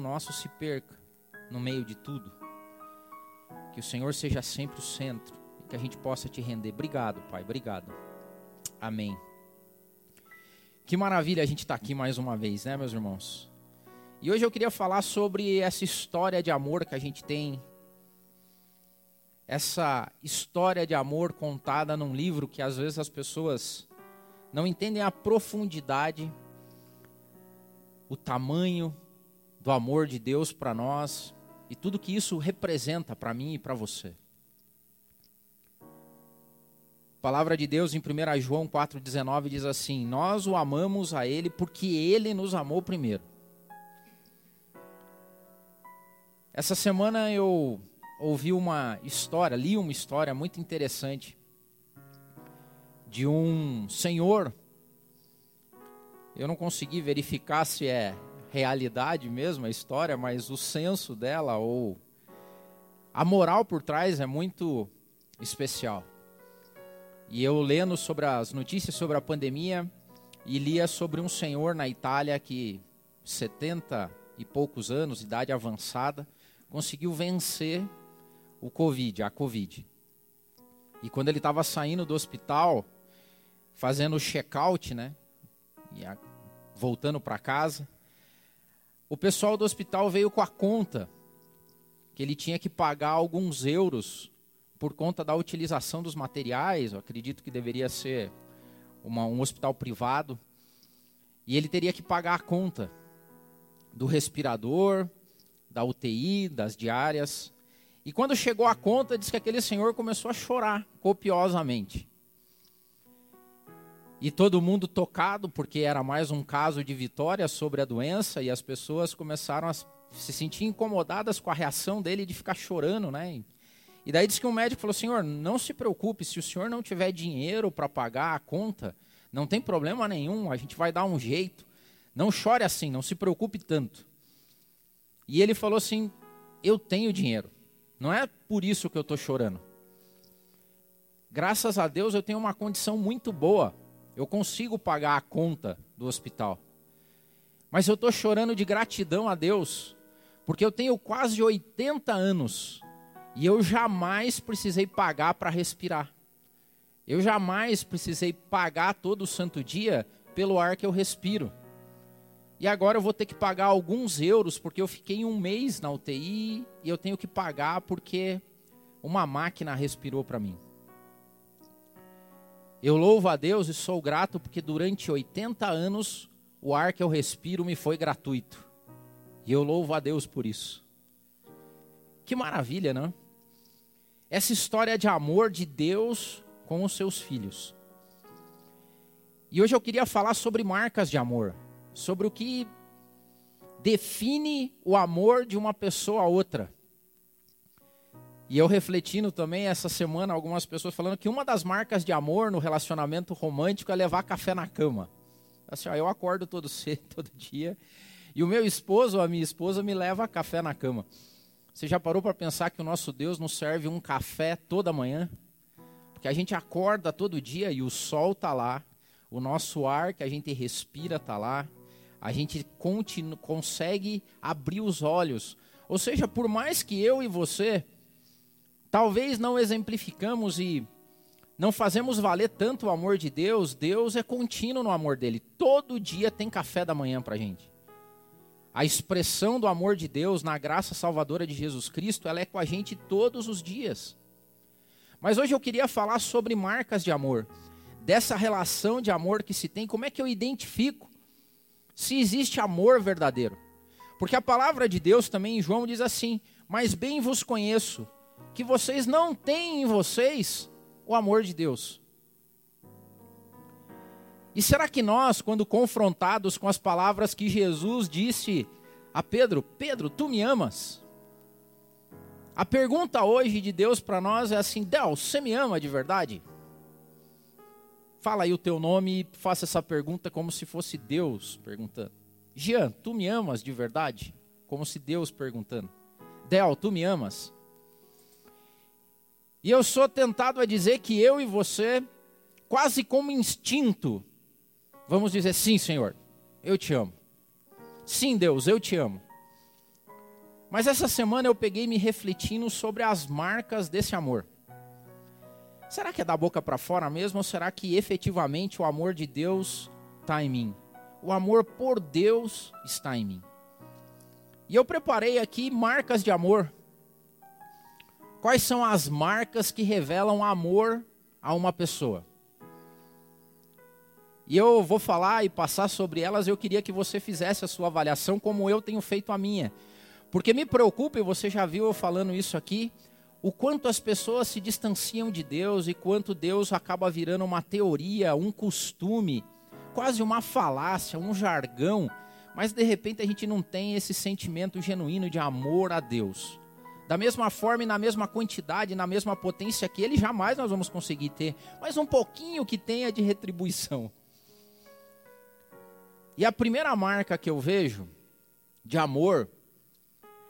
nosso se perca no meio de tudo. Que o Senhor seja sempre o centro e que a gente possa te render. Obrigado, Pai. Obrigado. Amém. Que maravilha a gente estar tá aqui mais uma vez, né, meus irmãos? E hoje eu queria falar sobre essa história de amor que a gente tem. Essa história de amor contada num livro que às vezes as pessoas não entendem a profundidade, o tamanho do amor de Deus para nós e tudo que isso representa para mim e para você. A palavra de Deus em 1 João 4,19 diz assim: Nós o amamos a Ele porque Ele nos amou primeiro. Essa semana eu ouvi uma história, li uma história muito interessante de um senhor. Eu não consegui verificar se é realidade mesmo a história, mas o senso dela ou a moral por trás é muito especial. E eu lendo sobre as notícias sobre a pandemia e lia sobre um senhor na Itália que 70 e poucos anos, idade avançada, conseguiu vencer o Covid, a Covid. E quando ele estava saindo do hospital, fazendo o check-out, né? E a, voltando para casa, o pessoal do hospital veio com a conta que ele tinha que pagar alguns euros por conta da utilização dos materiais. Eu acredito que deveria ser uma, um hospital privado. E ele teria que pagar a conta do respirador, da UTI, das diárias. E quando chegou a conta, diz que aquele senhor começou a chorar copiosamente. E todo mundo tocado, porque era mais um caso de vitória sobre a doença, e as pessoas começaram a se sentir incomodadas com a reação dele de ficar chorando, né? E daí diz que um médico falou: Senhor, não se preocupe, se o senhor não tiver dinheiro para pagar a conta, não tem problema nenhum, a gente vai dar um jeito. Não chore assim, não se preocupe tanto. E ele falou assim: Eu tenho dinheiro, não é por isso que eu estou chorando. Graças a Deus eu tenho uma condição muito boa eu consigo pagar a conta do hospital. Mas eu estou chorando de gratidão a Deus, porque eu tenho quase 80 anos e eu jamais precisei pagar para respirar. Eu jamais precisei pagar todo santo dia pelo ar que eu respiro. E agora eu vou ter que pagar alguns euros porque eu fiquei um mês na UTI e eu tenho que pagar porque uma máquina respirou para mim. Eu louvo a Deus e sou grato porque durante 80 anos o ar que eu respiro me foi gratuito. E eu louvo a Deus por isso. Que maravilha, não? Essa história de amor de Deus com os seus filhos. E hoje eu queria falar sobre marcas de amor, sobre o que define o amor de uma pessoa a outra. E eu refletindo também essa semana, algumas pessoas falando que uma das marcas de amor no relacionamento romântico é levar café na cama. Assim, ó, eu acordo todo cedo, todo dia, e o meu esposo ou a minha esposa me leva café na cama. Você já parou para pensar que o nosso Deus nos serve um café toda manhã? Porque a gente acorda todo dia e o sol está lá, o nosso ar que a gente respira está lá, a gente consegue abrir os olhos. Ou seja, por mais que eu e você Talvez não exemplificamos e não fazemos valer tanto o amor de Deus, Deus é contínuo no amor dele. Todo dia tem café da manhã para gente. A expressão do amor de Deus na graça salvadora de Jesus Cristo, ela é com a gente todos os dias. Mas hoje eu queria falar sobre marcas de amor, dessa relação de amor que se tem, como é que eu identifico se existe amor verdadeiro? Porque a palavra de Deus também em João diz assim: Mas bem vos conheço, que vocês não têm em vocês o amor de Deus. E será que nós, quando confrontados com as palavras que Jesus disse a Pedro, Pedro, tu me amas? A pergunta hoje de Deus para nós é assim: Del, você me ama de verdade? Fala aí o teu nome e faça essa pergunta como se fosse Deus perguntando. Jean, tu me amas de verdade? Como se Deus perguntando. Del, tu me amas? E eu sou tentado a dizer que eu e você, quase como instinto, vamos dizer: sim, Senhor, eu te amo. Sim, Deus, eu te amo. Mas essa semana eu peguei me refletindo sobre as marcas desse amor. Será que é da boca para fora mesmo ou será que efetivamente o amor de Deus está em mim? O amor por Deus está em mim. E eu preparei aqui marcas de amor. Quais são as marcas que revelam amor a uma pessoa? E eu vou falar e passar sobre elas, eu queria que você fizesse a sua avaliação como eu tenho feito a minha. Porque me preocupa, e você já viu eu falando isso aqui, o quanto as pessoas se distanciam de Deus e quanto Deus acaba virando uma teoria, um costume, quase uma falácia, um jargão, mas de repente a gente não tem esse sentimento genuíno de amor a Deus. Da mesma forma e na mesma quantidade, na mesma potência que Ele, jamais nós vamos conseguir ter, mas um pouquinho que tenha de retribuição. E a primeira marca que eu vejo de amor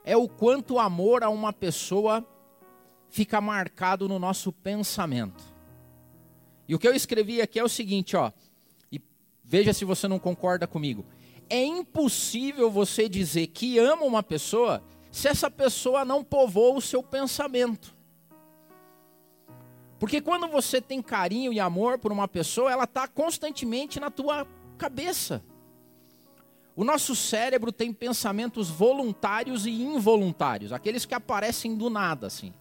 é o quanto o amor a uma pessoa fica marcado no nosso pensamento. E o que eu escrevi aqui é o seguinte, ó, e veja se você não concorda comigo. É impossível você dizer que ama uma pessoa se essa pessoa não povoa o seu pensamento. Porque quando você tem carinho e amor por uma pessoa, ela está constantemente na tua cabeça. O nosso cérebro tem pensamentos voluntários e involuntários, aqueles que aparecem do nada, assim.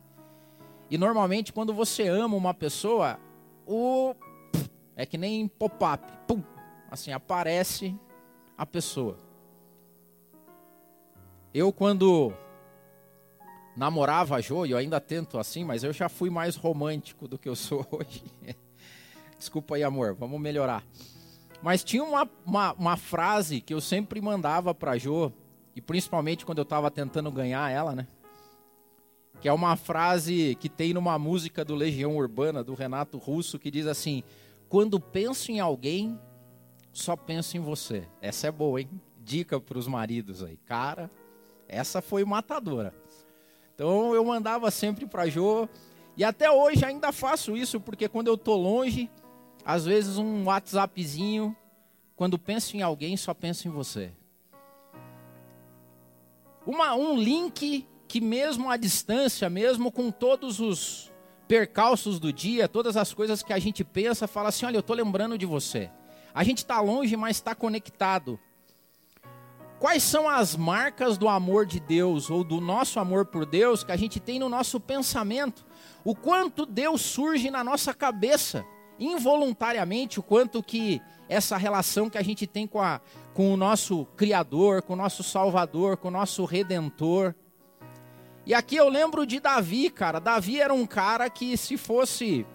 E normalmente quando você ama uma pessoa, o é que nem pop-up, assim aparece a pessoa. Eu quando namorava a Jo, e eu ainda tento assim, mas eu já fui mais romântico do que eu sou hoje. Desculpa aí, amor, vamos melhorar. Mas tinha uma, uma, uma frase que eu sempre mandava para Jo, e principalmente quando eu estava tentando ganhar ela, né? Que é uma frase que tem numa música do Legião Urbana, do Renato Russo, que diz assim: Quando penso em alguém, só penso em você. Essa é boa, hein? Dica para os maridos aí. Cara, essa foi matadora. Então eu mandava sempre para Jo, e até hoje ainda faço isso, porque quando eu tô longe, às vezes um WhatsAppzinho, quando penso em alguém, só penso em você. Uma, um link que mesmo à distância, mesmo com todos os percalços do dia, todas as coisas que a gente pensa, fala assim, olha, eu estou lembrando de você. A gente está longe, mas está conectado. Quais são as marcas do amor de Deus ou do nosso amor por Deus que a gente tem no nosso pensamento? O quanto Deus surge na nossa cabeça? involuntariamente o quanto que essa relação que a gente tem com, a, com o nosso Criador, com o nosso Salvador, com o nosso Redentor. E aqui eu lembro de Davi, cara. Davi era um cara que se fosse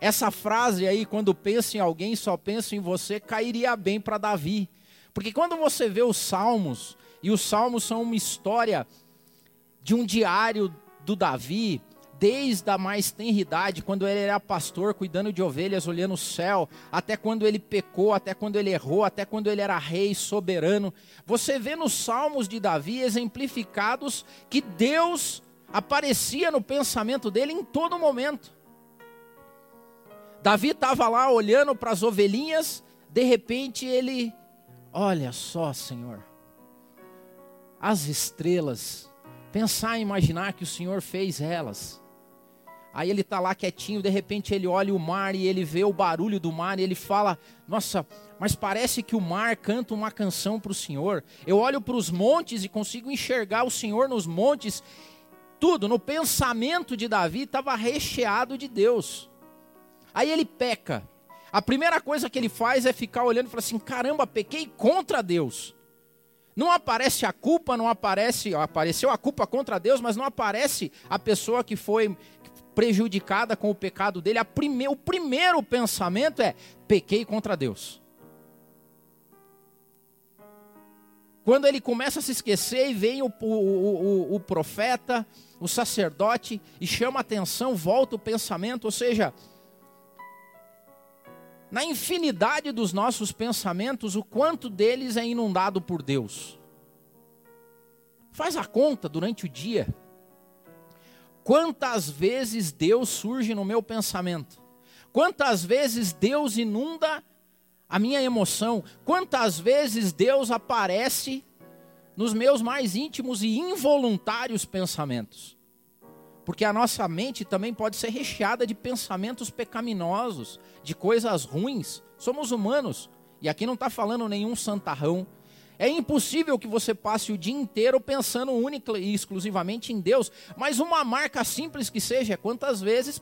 essa frase aí, quando pensa em alguém, só pensa em você, cairia bem para Davi. Porque quando você vê os Salmos, e os Salmos são uma história de um diário do Davi, desde a mais tenridade, quando ele era pastor, cuidando de ovelhas, olhando o céu, até quando ele pecou, até quando ele errou, até quando ele era rei soberano. Você vê nos Salmos de Davi exemplificados que Deus aparecia no pensamento dele em todo momento. Davi estava lá olhando para as ovelhinhas, de repente ele, olha só, Senhor, as estrelas, pensar e imaginar que o Senhor fez elas. Aí ele está lá quietinho, de repente ele olha o mar e ele vê o barulho do mar e ele fala: Nossa, mas parece que o mar canta uma canção para o Senhor. Eu olho para os montes e consigo enxergar o Senhor nos montes. Tudo no pensamento de Davi estava recheado de Deus. Aí ele peca. A primeira coisa que ele faz é ficar olhando e falar assim: Caramba, pequei contra Deus. Não aparece a culpa, não aparece, apareceu a culpa contra Deus, mas não aparece a pessoa que foi prejudicada com o pecado dele, prime, o primeiro pensamento é: pequei contra Deus. Quando ele começa a se esquecer e vem o, o, o, o profeta, o sacerdote, e chama a atenção, volta o pensamento, ou seja, na infinidade dos nossos pensamentos, o quanto deles é inundado por Deus. Faz a conta durante o dia. Quantas vezes Deus surge no meu pensamento? Quantas vezes Deus inunda a minha emoção? Quantas vezes Deus aparece nos meus mais íntimos e involuntários pensamentos. Porque a nossa mente também pode ser recheada de pensamentos pecaminosos, de coisas ruins. Somos humanos. E aqui não está falando nenhum santarrão. É impossível que você passe o dia inteiro pensando única e exclusivamente em Deus. Mas uma marca simples que seja, quantas vezes.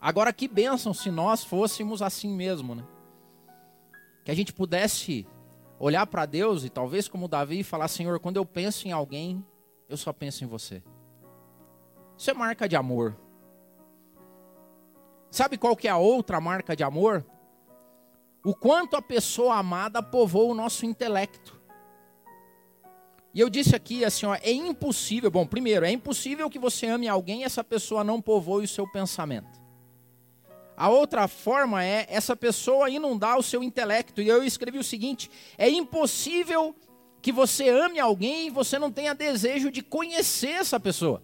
Agora que bênção se nós fôssemos assim mesmo, né? Que a gente pudesse olhar para Deus e talvez como Davi falar: Senhor, quando eu penso em alguém, eu só penso em você. Isso é marca de amor. Sabe qual que é a outra marca de amor? O quanto a pessoa amada povoa o nosso intelecto. E eu disse aqui assim, ó, é impossível, bom, primeiro, é impossível que você ame alguém e essa pessoa não povoe o seu pensamento. A outra forma é essa pessoa inundar o seu intelecto. E eu escrevi o seguinte: é impossível que você ame alguém e você não tenha desejo de conhecer essa pessoa.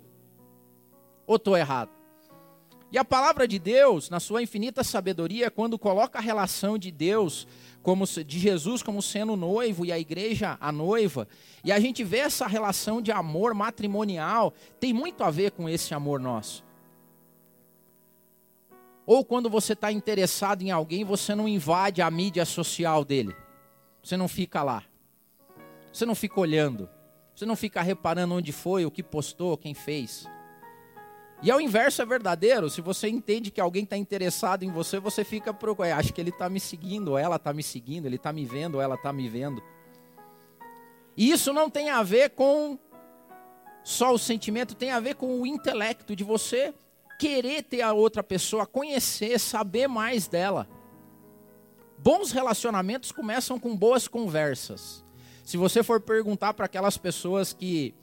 Ou estou errado? E a palavra de Deus, na sua infinita sabedoria, quando coloca a relação de Deus, como de Jesus como sendo noivo e a igreja a noiva, e a gente vê essa relação de amor matrimonial, tem muito a ver com esse amor nosso. Ou quando você está interessado em alguém, você não invade a mídia social dele. Você não fica lá. Você não fica olhando. Você não fica reparando onde foi, o que postou, quem fez. E ao inverso é verdadeiro. Se você entende que alguém está interessado em você, você fica procurando. É, acho que ele está me seguindo, ela está me seguindo, ele está me vendo, ela está me vendo. E isso não tem a ver com só o sentimento, tem a ver com o intelecto de você querer ter a outra pessoa, conhecer, saber mais dela. Bons relacionamentos começam com boas conversas. Se você for perguntar para aquelas pessoas que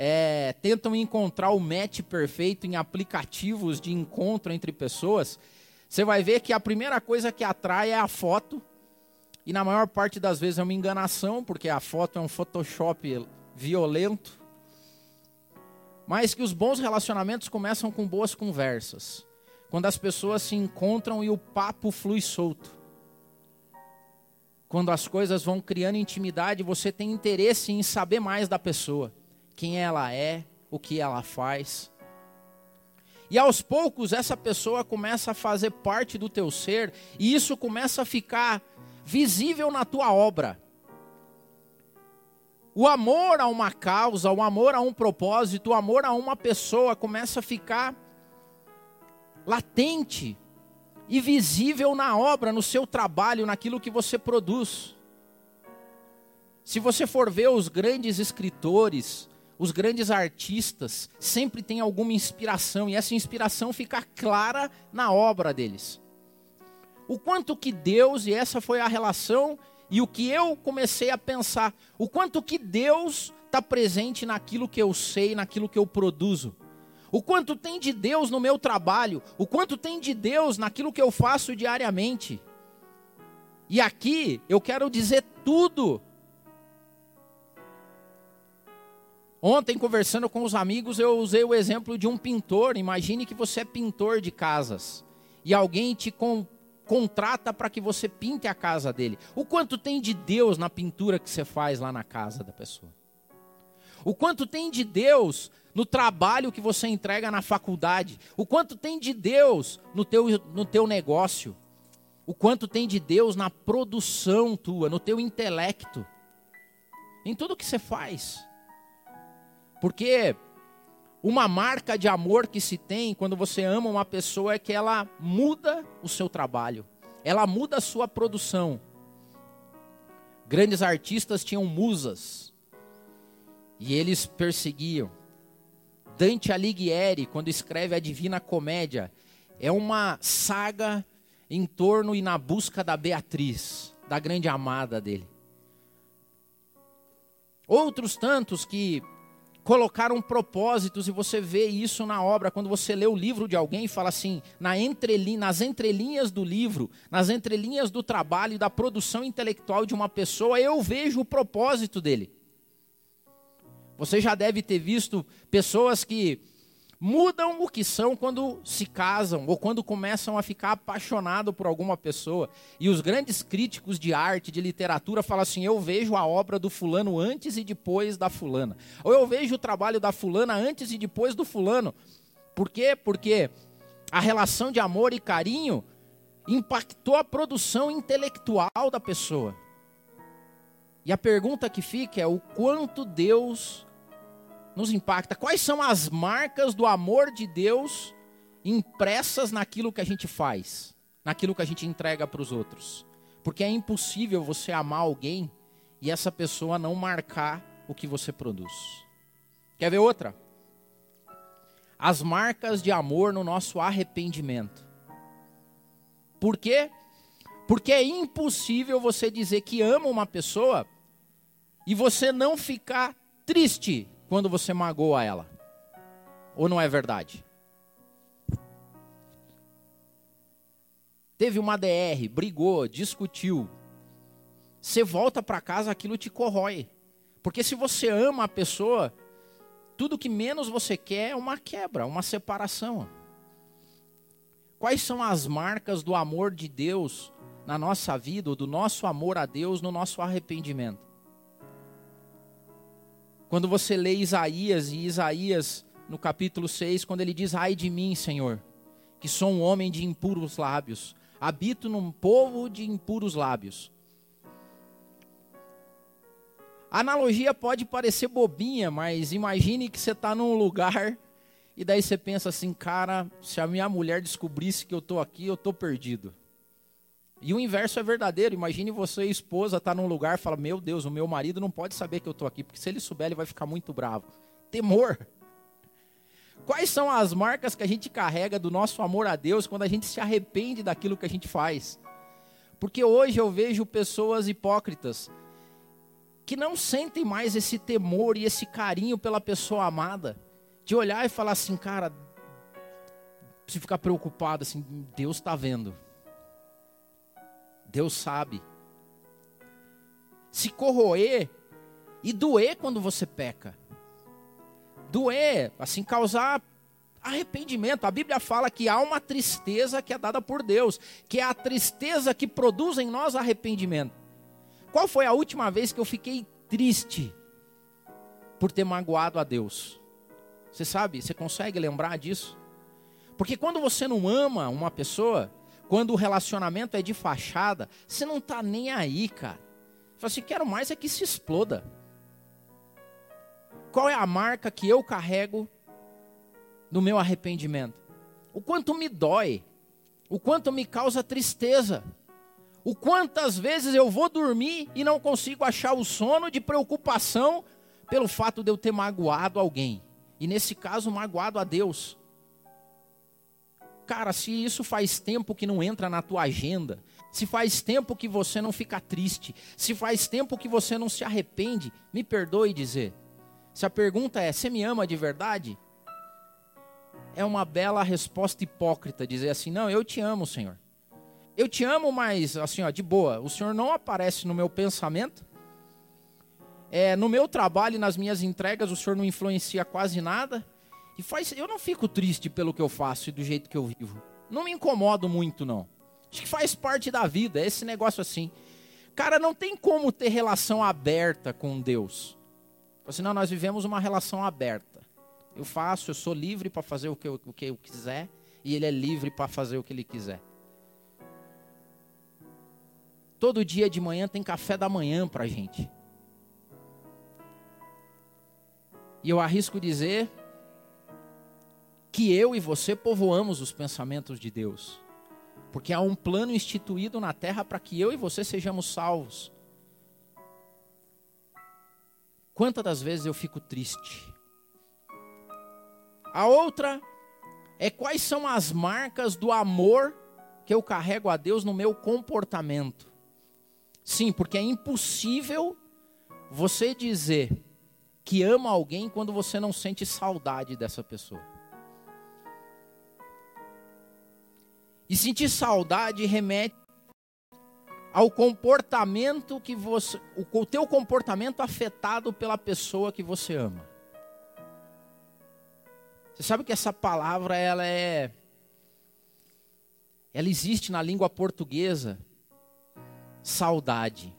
é, tentam encontrar o match perfeito em aplicativos de encontro entre pessoas, você vai ver que a primeira coisa que atrai é a foto. E na maior parte das vezes é uma enganação, porque a foto é um Photoshop violento. Mas que os bons relacionamentos começam com boas conversas. Quando as pessoas se encontram e o papo flui solto. Quando as coisas vão criando intimidade, você tem interesse em saber mais da pessoa quem ela é, o que ela faz. E aos poucos essa pessoa começa a fazer parte do teu ser e isso começa a ficar visível na tua obra. O amor a uma causa, o amor a um propósito, o amor a uma pessoa começa a ficar latente e visível na obra, no seu trabalho, naquilo que você produz. Se você for ver os grandes escritores, os grandes artistas sempre têm alguma inspiração e essa inspiração fica clara na obra deles. O quanto que Deus, e essa foi a relação e o que eu comecei a pensar, o quanto que Deus está presente naquilo que eu sei, naquilo que eu produzo. O quanto tem de Deus no meu trabalho, o quanto tem de Deus naquilo que eu faço diariamente. E aqui eu quero dizer tudo Ontem, conversando com os amigos, eu usei o exemplo de um pintor. Imagine que você é pintor de casas e alguém te con contrata para que você pinte a casa dele. O quanto tem de Deus na pintura que você faz lá na casa da pessoa? O quanto tem de Deus no trabalho que você entrega na faculdade? O quanto tem de Deus no teu, no teu negócio? O quanto tem de Deus na produção tua, no teu intelecto? Em tudo que você faz. Porque uma marca de amor que se tem quando você ama uma pessoa é que ela muda o seu trabalho, ela muda a sua produção. Grandes artistas tinham musas e eles perseguiam. Dante Alighieri, quando escreve a Divina Comédia, é uma saga em torno e na busca da Beatriz, da grande amada dele. Outros tantos que colocaram propósitos e você vê isso na obra quando você lê o livro de alguém e fala assim, na entrelinha, nas entrelinhas do livro, nas entrelinhas do trabalho e da produção intelectual de uma pessoa, eu vejo o propósito dele. Você já deve ter visto pessoas que mudam o que são quando se casam ou quando começam a ficar apaixonado por alguma pessoa. E os grandes críticos de arte, de literatura, falam assim: eu vejo a obra do fulano antes e depois da fulana. Ou eu vejo o trabalho da fulana antes e depois do fulano. Por quê? Porque a relação de amor e carinho impactou a produção intelectual da pessoa. E a pergunta que fica é o quanto Deus nos impacta. Quais são as marcas do amor de Deus impressas naquilo que a gente faz, naquilo que a gente entrega para os outros? Porque é impossível você amar alguém e essa pessoa não marcar o que você produz. Quer ver outra? As marcas de amor no nosso arrependimento. Por quê? Porque é impossível você dizer que ama uma pessoa e você não ficar triste quando você magoa ela. Ou não é verdade? Teve uma DR, brigou, discutiu. Você volta para casa, aquilo te corrói. Porque se você ama a pessoa, tudo que menos você quer é uma quebra, uma separação. Quais são as marcas do amor de Deus na nossa vida, ou do nosso amor a Deus no nosso arrependimento? Quando você lê Isaías, e Isaías, no capítulo 6, quando ele diz: Ai de mim, Senhor, que sou um homem de impuros lábios, habito num povo de impuros lábios. A analogia pode parecer bobinha, mas imagine que você está num lugar e daí você pensa assim, cara, se a minha mulher descobrisse que eu estou aqui, eu estou perdido. E o inverso é verdadeiro. Imagine você, esposa, estar tá num lugar e fala: Meu Deus, o meu marido não pode saber que eu estou aqui, porque se ele souber, ele vai ficar muito bravo. Temor. Quais são as marcas que a gente carrega do nosso amor a Deus quando a gente se arrepende daquilo que a gente faz? Porque hoje eu vejo pessoas hipócritas que não sentem mais esse temor e esse carinho pela pessoa amada de olhar e falar assim, cara, se ficar preocupado assim, Deus está vendo. Deus sabe. Se corroer e doer quando você peca. Doer, assim, causar arrependimento. A Bíblia fala que há uma tristeza que é dada por Deus, que é a tristeza que produz em nós arrependimento. Qual foi a última vez que eu fiquei triste por ter magoado a Deus? Você sabe, você consegue lembrar disso? Porque quando você não ama uma pessoa, quando o relacionamento é de fachada, você não está nem aí, cara. Você assim, quero mais é que se exploda. Qual é a marca que eu carrego no meu arrependimento? O quanto me dói, o quanto me causa tristeza, o quantas vezes eu vou dormir e não consigo achar o sono de preocupação pelo fato de eu ter magoado alguém e nesse caso magoado a Deus. Cara, se isso faz tempo que não entra na tua agenda, se faz tempo que você não fica triste, se faz tempo que você não se arrepende, me perdoe dizer. Se a pergunta é: você me ama de verdade? É uma bela resposta hipócrita dizer assim: não, eu te amo, Senhor. Eu te amo, mas assim, ó, de boa, o Senhor não aparece no meu pensamento, é, no meu trabalho e nas minhas entregas, o senhor não influencia quase nada. E faz, eu não fico triste pelo que eu faço e do jeito que eu vivo. Não me incomodo muito, não. Acho que faz parte da vida, é esse negócio assim. Cara, não tem como ter relação aberta com Deus. Assim, não, nós vivemos uma relação aberta. Eu faço, eu sou livre para fazer o que, eu, o que eu quiser, e Ele é livre para fazer o que Ele quiser. Todo dia de manhã tem café da manhã para gente. E eu arrisco dizer que eu e você povoamos os pensamentos de Deus. Porque há um plano instituído na terra para que eu e você sejamos salvos. Quantas das vezes eu fico triste? A outra é quais são as marcas do amor que eu carrego a Deus no meu comportamento. Sim, porque é impossível você dizer que ama alguém quando você não sente saudade dessa pessoa. E sentir saudade remete ao comportamento que você, o teu comportamento afetado pela pessoa que você ama. Você sabe que essa palavra ela é ela existe na língua portuguesa saudade.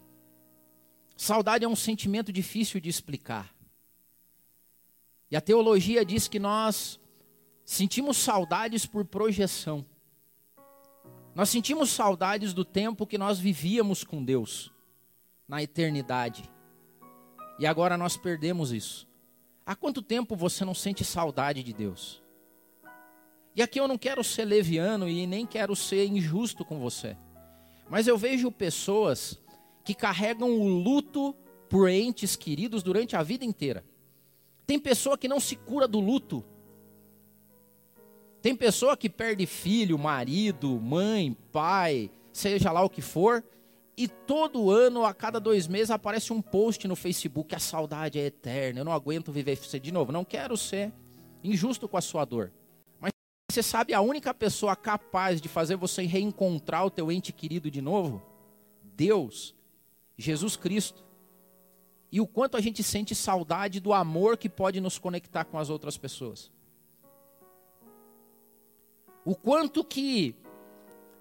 Saudade é um sentimento difícil de explicar. E a teologia diz que nós sentimos saudades por projeção. Nós sentimos saudades do tempo que nós vivíamos com Deus, na eternidade. E agora nós perdemos isso. Há quanto tempo você não sente saudade de Deus? E aqui eu não quero ser leviano e nem quero ser injusto com você. Mas eu vejo pessoas que carregam o luto por entes queridos durante a vida inteira. Tem pessoa que não se cura do luto. Tem pessoa que perde filho, marido, mãe, pai, seja lá o que for, e todo ano, a cada dois meses, aparece um post no Facebook: a saudade é eterna, eu não aguento viver você de novo. Não quero ser injusto com a sua dor. Mas você sabe a única pessoa capaz de fazer você reencontrar o teu ente querido de novo? Deus, Jesus Cristo. E o quanto a gente sente saudade do amor que pode nos conectar com as outras pessoas. O quanto que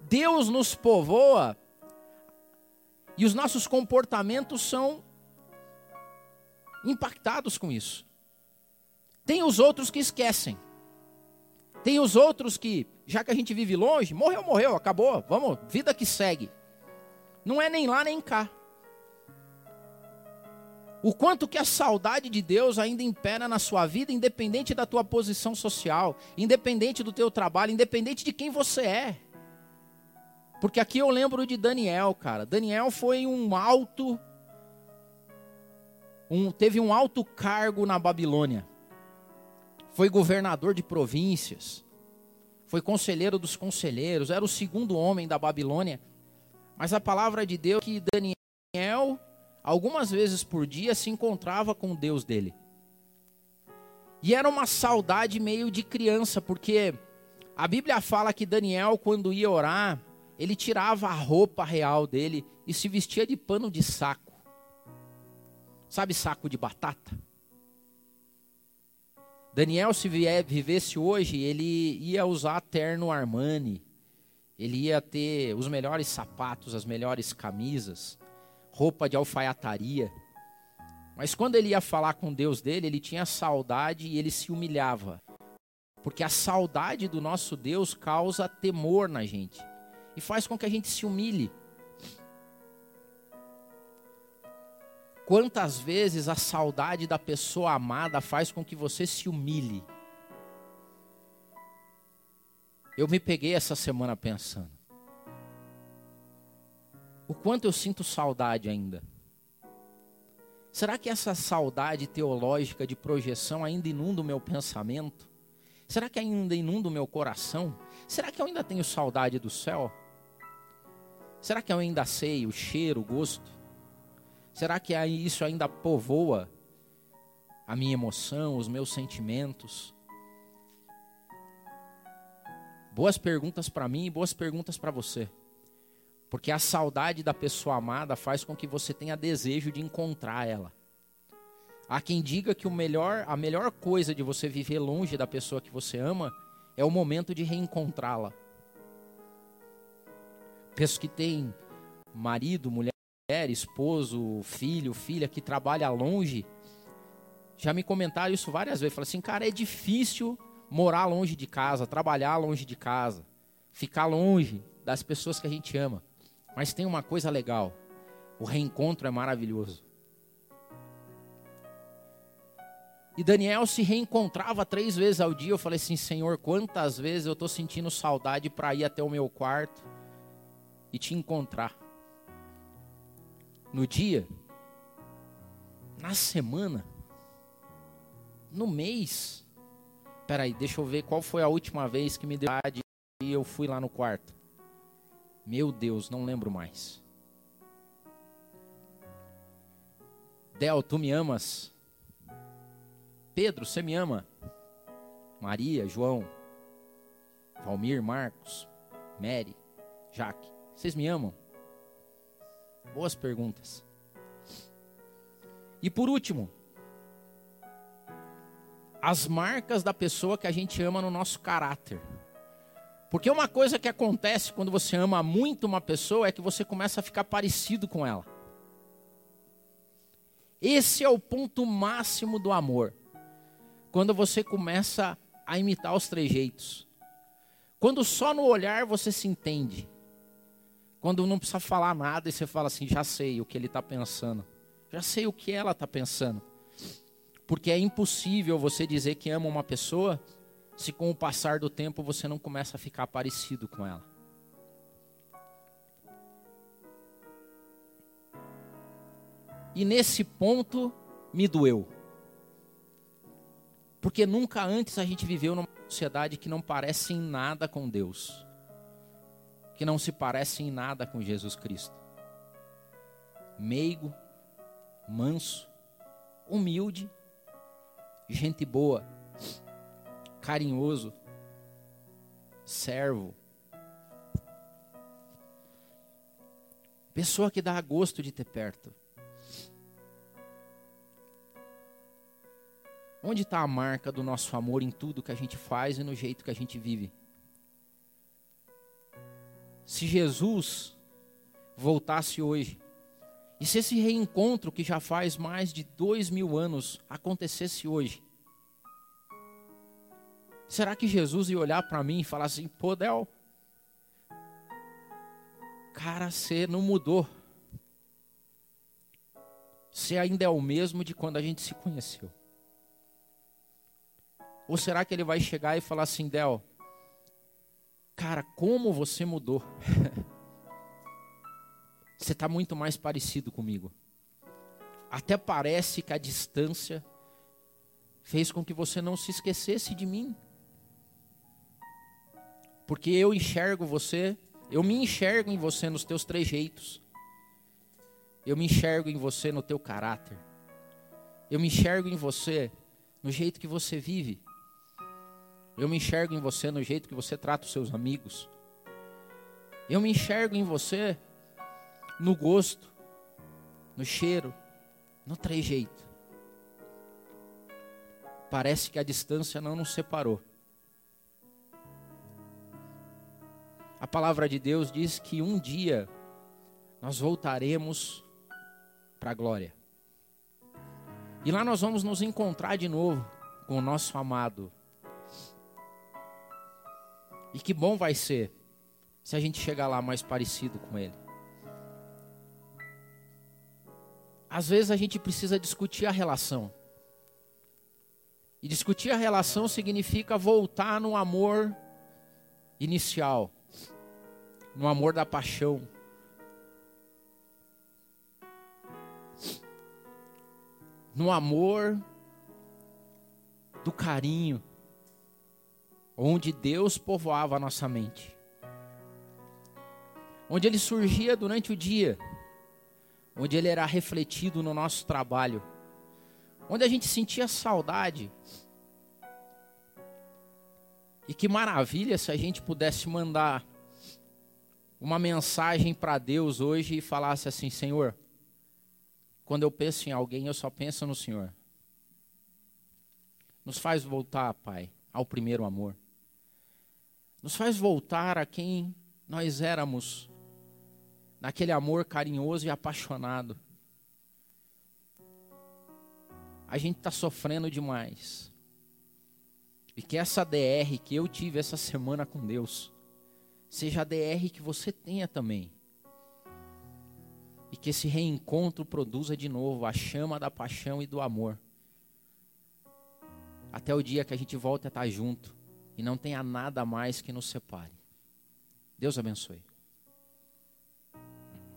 Deus nos povoa e os nossos comportamentos são impactados com isso. Tem os outros que esquecem. Tem os outros que, já que a gente vive longe, morreu, morreu, acabou, vamos, vida que segue. Não é nem lá nem cá. O quanto que a saudade de Deus ainda impera na sua vida, independente da tua posição social, independente do teu trabalho, independente de quem você é. Porque aqui eu lembro de Daniel, cara. Daniel foi um alto. Um, teve um alto cargo na Babilônia. Foi governador de províncias. Foi conselheiro dos conselheiros. Era o segundo homem da Babilônia. Mas a palavra de Deus é que Daniel, algumas vezes por dia, se encontrava com o Deus dele. E era uma saudade meio de criança, porque a Bíblia fala que Daniel, quando ia orar, ele tirava a roupa real dele e se vestia de pano de saco. Sabe saco de batata? Daniel, se vivesse hoje, ele ia usar terno Armani. Ele ia ter os melhores sapatos, as melhores camisas, roupa de alfaiataria. Mas quando ele ia falar com Deus dele, ele tinha saudade e ele se humilhava. Porque a saudade do nosso Deus causa temor na gente e faz com que a gente se humilhe. Quantas vezes a saudade da pessoa amada faz com que você se humilhe? Eu me peguei essa semana pensando. O quanto eu sinto saudade ainda. Será que essa saudade teológica de projeção ainda inunda o meu pensamento? Será que ainda inunda o meu coração? Será que eu ainda tenho saudade do céu? Será que eu ainda sei o cheiro, o gosto? Será que isso ainda povoa a minha emoção, os meus sentimentos? Boas perguntas para mim e boas perguntas para você. Porque a saudade da pessoa amada faz com que você tenha desejo de encontrar ela. Há quem diga que o melhor, a melhor coisa de você viver longe da pessoa que você ama é o momento de reencontrá-la. Pessoas que têm marido, mulher, esposo, filho, filha que trabalha longe, já me comentaram isso várias vezes. Falaram assim, cara, é difícil morar longe de casa, trabalhar longe de casa, ficar longe das pessoas que a gente ama. Mas tem uma coisa legal: o reencontro é maravilhoso. E Daniel se reencontrava três vezes ao dia. Eu falei assim: Senhor, quantas vezes eu estou sentindo saudade para ir até o meu quarto e te encontrar. No dia, na semana, no mês. Peraí, deixa eu ver qual foi a última vez que me deu e eu fui lá no quarto. Meu Deus, não lembro mais. Del, tu me amas? Pedro, você me ama? Maria, João, Valmir, Marcos, Mary, Jaque. Vocês me amam? Boas perguntas. E por último, as marcas da pessoa que a gente ama no nosso caráter. Porque uma coisa que acontece quando você ama muito uma pessoa é que você começa a ficar parecido com ela. Esse é o ponto máximo do amor. Quando você começa a imitar os trejeitos. Quando só no olhar você se entende. Quando não precisa falar nada e você fala assim: já sei o que ele está pensando. Já sei o que ela está pensando. Porque é impossível você dizer que ama uma pessoa se com o passar do tempo você não começa a ficar parecido com ela. E nesse ponto me doeu. Porque nunca antes a gente viveu numa sociedade que não parece em nada com Deus. Que não se parece em nada com Jesus Cristo. Meigo, manso, humilde, gente boa, carinhoso, servo. Pessoa que dá gosto de ter perto. Onde está a marca do nosso amor em tudo que a gente faz e no jeito que a gente vive? Se Jesus voltasse hoje, e se esse reencontro que já faz mais de dois mil anos acontecesse hoje, será que Jesus ia olhar para mim e falar assim: pô, Del, cara, você não mudou. Você ainda é o mesmo de quando a gente se conheceu. Ou será que ele vai chegar e falar assim, Del, cara, como você mudou? você está muito mais parecido comigo. Até parece que a distância fez com que você não se esquecesse de mim. Porque eu enxergo você, eu me enxergo em você nos teus trejeitos. Eu me enxergo em você no teu caráter. Eu me enxergo em você no jeito que você vive. Eu me enxergo em você no jeito que você trata os seus amigos. Eu me enxergo em você no gosto, no cheiro, no trejeito. Parece que a distância não nos separou. A palavra de Deus diz que um dia nós voltaremos para a glória. E lá nós vamos nos encontrar de novo com o nosso amado, e que bom vai ser se a gente chegar lá mais parecido com Ele. Às vezes a gente precisa discutir a relação. E discutir a relação significa voltar no amor inicial, no amor da paixão. No amor do carinho onde Deus povoava a nossa mente, onde ele surgia durante o dia, onde ele era refletido no nosso trabalho, onde a gente sentia saudade. E que maravilha se a gente pudesse mandar uma mensagem para Deus hoje e falasse assim: Senhor, quando eu penso em alguém, eu só penso no Senhor. Nos faz voltar, Pai, ao primeiro amor nos faz voltar a quem nós éramos, naquele amor carinhoso e apaixonado. A gente está sofrendo demais. E que essa DR que eu tive essa semana com Deus, seja a DR que você tenha também. E que esse reencontro produza de novo a chama da paixão e do amor. Até o dia que a gente volta a estar junto e não tenha nada mais que nos separe. Deus abençoe.